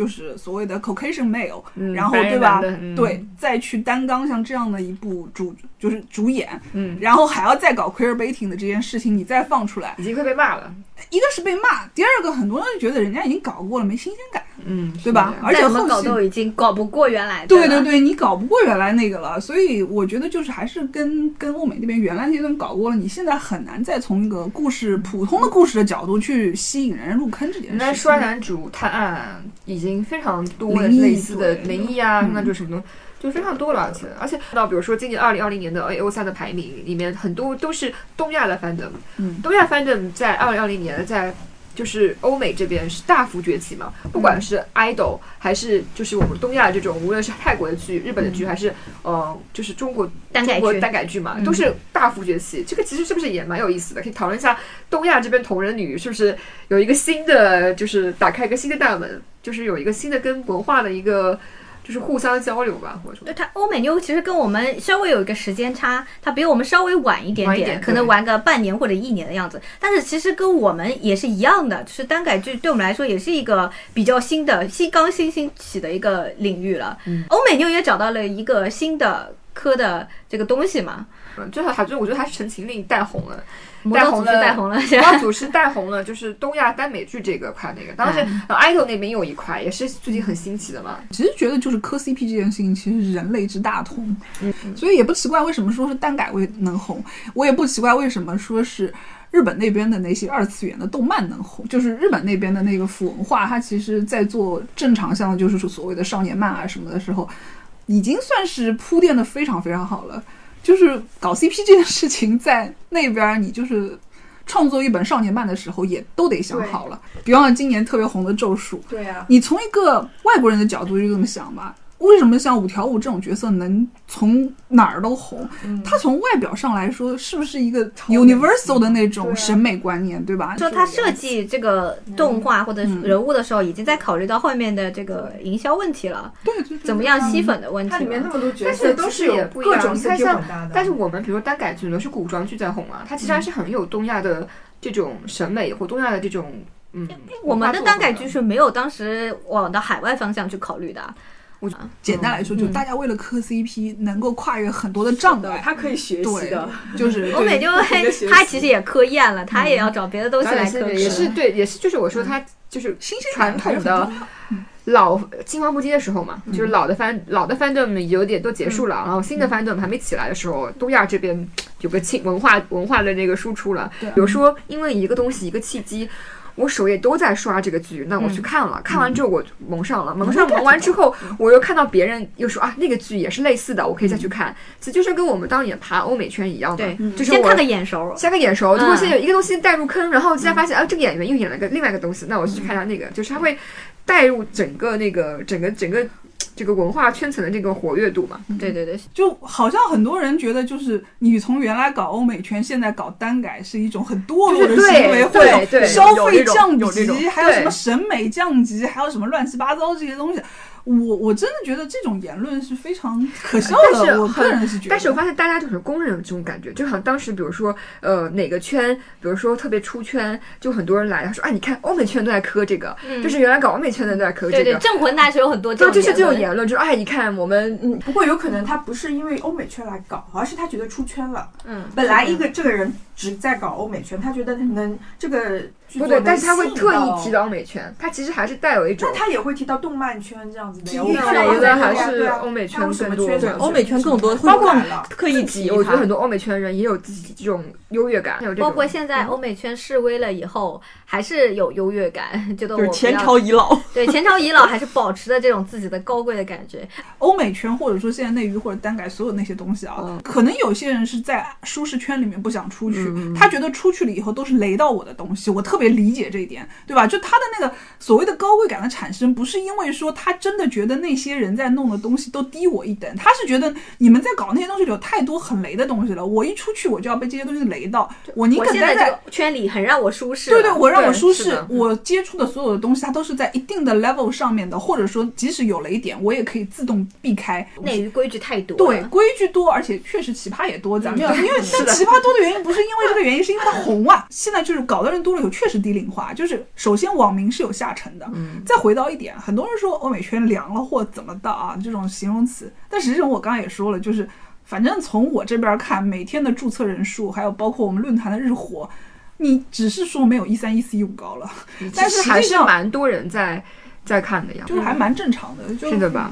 就是所谓的 Caucasian male，、嗯然后对吧？嗯对，再去担纲像这样的一部主就是主演，嗯，然后还要再搞 queer baiting 的这件事情，你再放出来，已经快被骂了。一个是被骂，第二个很多人就觉得人家已经搞过了，没新鲜感，嗯，对吧？而且后期搞都已经搞不过原来的。对对，对，你搞不过原来那个了，所以我觉得就是还是跟跟欧美那边原来那段搞过了，你现在很难再从一个故事普通的故事的角度去吸引人入坑这件那事情。双男主探案已经非常多类似的灵异啊，嗯那就是什么。就非常多了，而且而且到比如说今年二零二零年的 A O 三的排名里面，很多都是东亚的 fandom，嗯。东亚 fandom 在二零二零年在就是欧美这边是大幅崛起嘛，不管是 idol 还是就是我们东亚这种，无论是泰国的剧、日本的剧，还是呃就是中国单改中国剧单改剧嘛，嗯。都是大幅崛起。这个其实是不是也蛮有意思的？可以讨论一下东亚这边同人女是不是有一个新的，就是打开一个新的大门，就是有一个新的跟文化的一个就是互相交流吧，或者说对它欧美妞其实跟我们稍微有一个时间差，它比我们稍微晚一点点可能对玩个半年或者一年的样子。但是其实跟我们也是一样的，就是单改剧对我们来说也是一个比较新的、新刚新兴起的一个领域了。嗯欧美妞也找到了一个新的科的这个东西嘛，嗯，最后还就我觉得还是陈情令带红了。(laughs) 魔道组织带红了，(laughs) 魔道组织带红了，就是东亚耽美剧这个块那个，当时呃 idol 那边有一块也是最近很新奇的嘛。其实觉得就是磕 CP 这件事情，其实是人类之大同，嗯所以也不奇怪为什么说是耽改会能红，我也不奇怪为什么说是日本那边的那些二次元的动漫能红，就是日本那边的那个腐文化，它其实在做正常像就是所谓的少年漫啊什么的时候，已经算是铺垫的非常非常好了。就是搞 CP 这件事情，在那边儿你就是创作一本少年漫的时候，也都得想好了。比方说今年特别红的《咒术》，对啊，你从一个外国人的角度就这么想吧，为什么像五条悟这种角色能从哪儿都红？他从外表上来说，是不是一个 universal 的那种审美观念，对吧？就他设计这个动画或者人物的时候，已经在考虑到后面的这个营销问题了，对怎么样吸粉的问题它里面那。么多角但色都是也不一样，各种你看 CP 像混搭的，但是我们比如说单改剧呢是古装剧在红啊，它其实还是很有东亚的这种审美或东亚的这种嗯。我们的单改剧是没有当时往的海外方向去考虑的，简单来说，就大家为了磕 CP，能够跨越很多的障碍。他可以学习的，，(laughs) 就是欧美就 (laughs) 对学习。他其实也磕厌了，他也要找别的东西来磕。是也是对，也是就是我说他就是新传统的老青黄不接的时候嘛，就是老的番老的 fandom 有点都结束了，然后新的 fandom 还没起来的时候，东亚这边有个庆文化文化的那个输出了。对。比如说，因为一个东西一个契机。我首页都在刷这个剧，那我去看了，看完之后我蒙上了，蒙上蒙完之后，我又看到别人又说啊，那个剧也是类似的，我可以再去看。其实就是跟我们当年爬欧美圈一样的，对，就是我先看个眼熟。先看眼熟，嗯如果现在有一个东西带入坑，然后现在发现啊，这个演员又演了个另外一个东西，那我去看一下那个，就是他会带入整个那个整个整个这个文化圈层的这个活跃度嘛。对对对，就好像很多人觉得，就是你从原来搞欧美圈，现在搞单改是一种很堕落的就是行为，对会有对消费降级，还有什么审美降级，还有什么乱七八糟这些东西。我我真的觉得这种言论是非常可笑但是的，我个人是觉得。但是我发现大家就是公认有这种感觉，就好像当时比如说呃哪个圈，比如说特别出圈，就很多人来，他说哎你看欧美圈都在磕这个，就是原来搞欧美圈的都在磕这个对对，个。镇魂大学有很多这对，种就是这种言论，就是哎，你看我们嗯不过有可能他不是因为欧美圈来搞，而是他觉得出圈了。嗯，本来一个这个人只在搞欧美圈，他觉得能这个剧作不对，但是他会特意提到欧美圈，他其实还是带有一种那他也会提到动漫圈这样子的呀。体育圈我觉得还是欧美圈更多对欧美圈更多会包括了。刻意提我觉得很多欧美圈人也有自己这种优越感，包括现在欧美圈示威了以后，还是有优越感，觉得我就是前朝遗老。对前朝遗老还是保持着这种自己的高贵的感觉。欧美圈或者说现在内娱或者单改所有那些东西啊，嗯可能有些人是在舒适圈里面不想出去，嗯他觉得出去了以后都是雷到我的东西，我特别理解这一点，对吧？就他的那个所谓的高贵感的产生，不是因为说他真的觉得那些人在弄的东西都低我一等，他是觉得你们在搞那些东西里有太多很雷的东西了，我一出去我就要被这些东西雷到，我宁我可待在在圈里很让我舒适。对对，我让我舒适，我接触的所有的东西，它都是在一定的 level 上面的，或者说即使有雷点，我也可以自动避开。内娱规矩太多。对，规矩多，而且确实奇葩也多。咱们要，因为但奇葩多的原因不是因为这个原因，是因为它红啊。现在就是搞的人多了以后，确实低龄化。就是首先网民是有下沉的，嗯再回到一点，很多人说欧美圈凉了或怎么的啊，这种形容词。但实际上我刚刚也说了，就是反正从我这边看，每天的注册人数，还有包括我们论坛的日活。你只是说没有一三一四一五高了，但是还是蛮多人在在看的呀，就是还蛮正常的，就是的吧？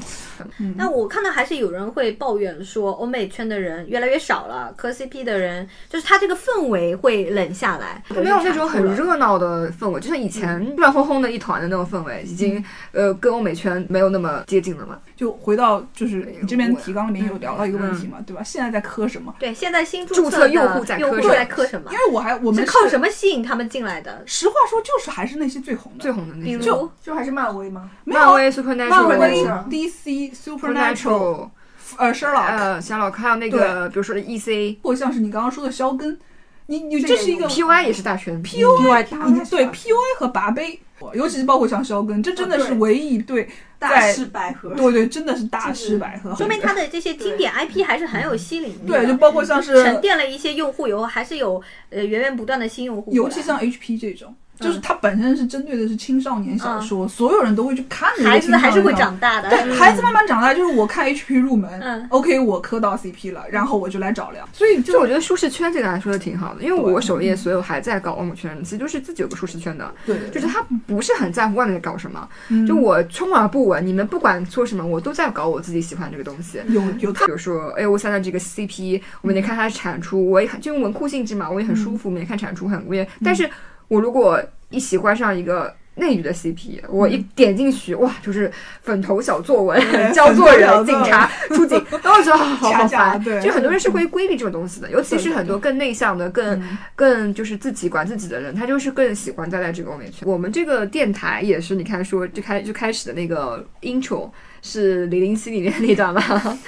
那我看到还是有人会抱怨说，欧美圈的人越来越少了，磕 CP 的人就是他这个氛围会冷下来，他没有那种很热闹的氛围，就像以前乱哄哄的一团的那种氛围，已经呃跟欧美圈没有那么接近了嘛。就回到就是你这边提纲里面有聊到一个问题嘛，对吧？现在在磕什么？对，现在新注册册用户在磕用户什么在磕什么因？为我还我们是靠什么吸引他们进来的？实话说，就是还是那些最红的，最红的那些，就就还是漫威吗？没有漫威、漫 Supernatural 威、DC、Supernatural、Supernatural，呃，Sherlock，呃，夏洛克，还有那个，比如说 EC、或像是你刚刚说的肖根，你你这是一个 PY 也是大圈 PY 你对 PUA 和拔杯，尤其是包括像肖根，这真的是唯一对大师百合。对对，真的是大师百合，说明他的这些经典 IP 还是很有吸引力。对，就包括像是沉淀了一些用户以后，还是有呃源源不断的新用户。尤其像 HP 这种，就是它本身是针对的是青少年小说，嗯所有人都会去看的孩子还是会长大的。对，孩子慢慢长大，就是我看 HP 入门、嗯 o k 我磕到 CP 了，然后我就来找聊，所以就就我觉得舒适圈这个来说的挺好的，因为我首页所有还在搞欧美圈，其实就是自己有个舒适圈的，对，就是他不是很在乎外面在搞什么，嗯就我充耳不闻，你们不管说什么，我都在搞我自己喜欢这个东西。有有比如说 A O 三的这个 CP，我每天看它的产出，我也很就文库性质嘛，我也很舒服，每天看产出很无也。但是我如果一喜欢上一个内娱的 CP，我一点进去，哇，就是粉头小作文、(laughs) 教做人、警察出警，然 (laughs) 后我觉得好好烦。对。就很多人是会规避这种东西的，(laughs) 尤其是很多更内向的、更更就是自己管自己的人，他就是更喜欢待在这个欧美圈。我们这个电台也是，你看说就开就开始的那个 intro 是零零七里面那段嘛，(laughs)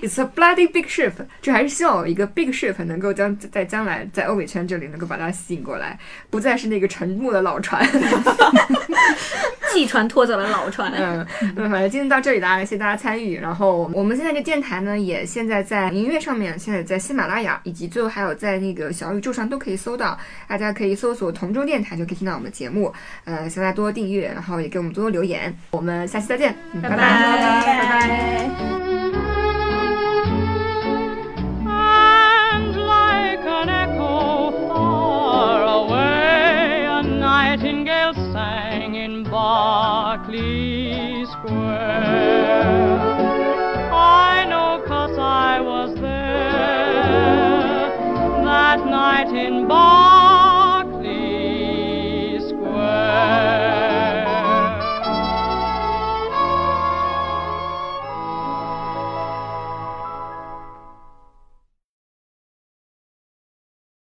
It's a bloody big ship，就还是希望有一个 big ship 能够将在将来在欧美圈这里能够把它吸引过来，不再是那个沉没的老船。(laughs) 弃船拖走了老船。嗯，那反正今天到这里啦，谢谢大家参与。然后我们现在这电台呢，也现在在音乐上面，现在在喜马拉雅，以及最后还有在那个小宇宙上都可以搜到。大家可以搜索同舟电台，就可以听到我们的节目。呃，希望大家多多订阅，然后也给我们多多留言。我们下期再见，嗯拜拜拜拜 Bye. Bye. Bye. Berkeley Square. I know cause I was there that night in Boston.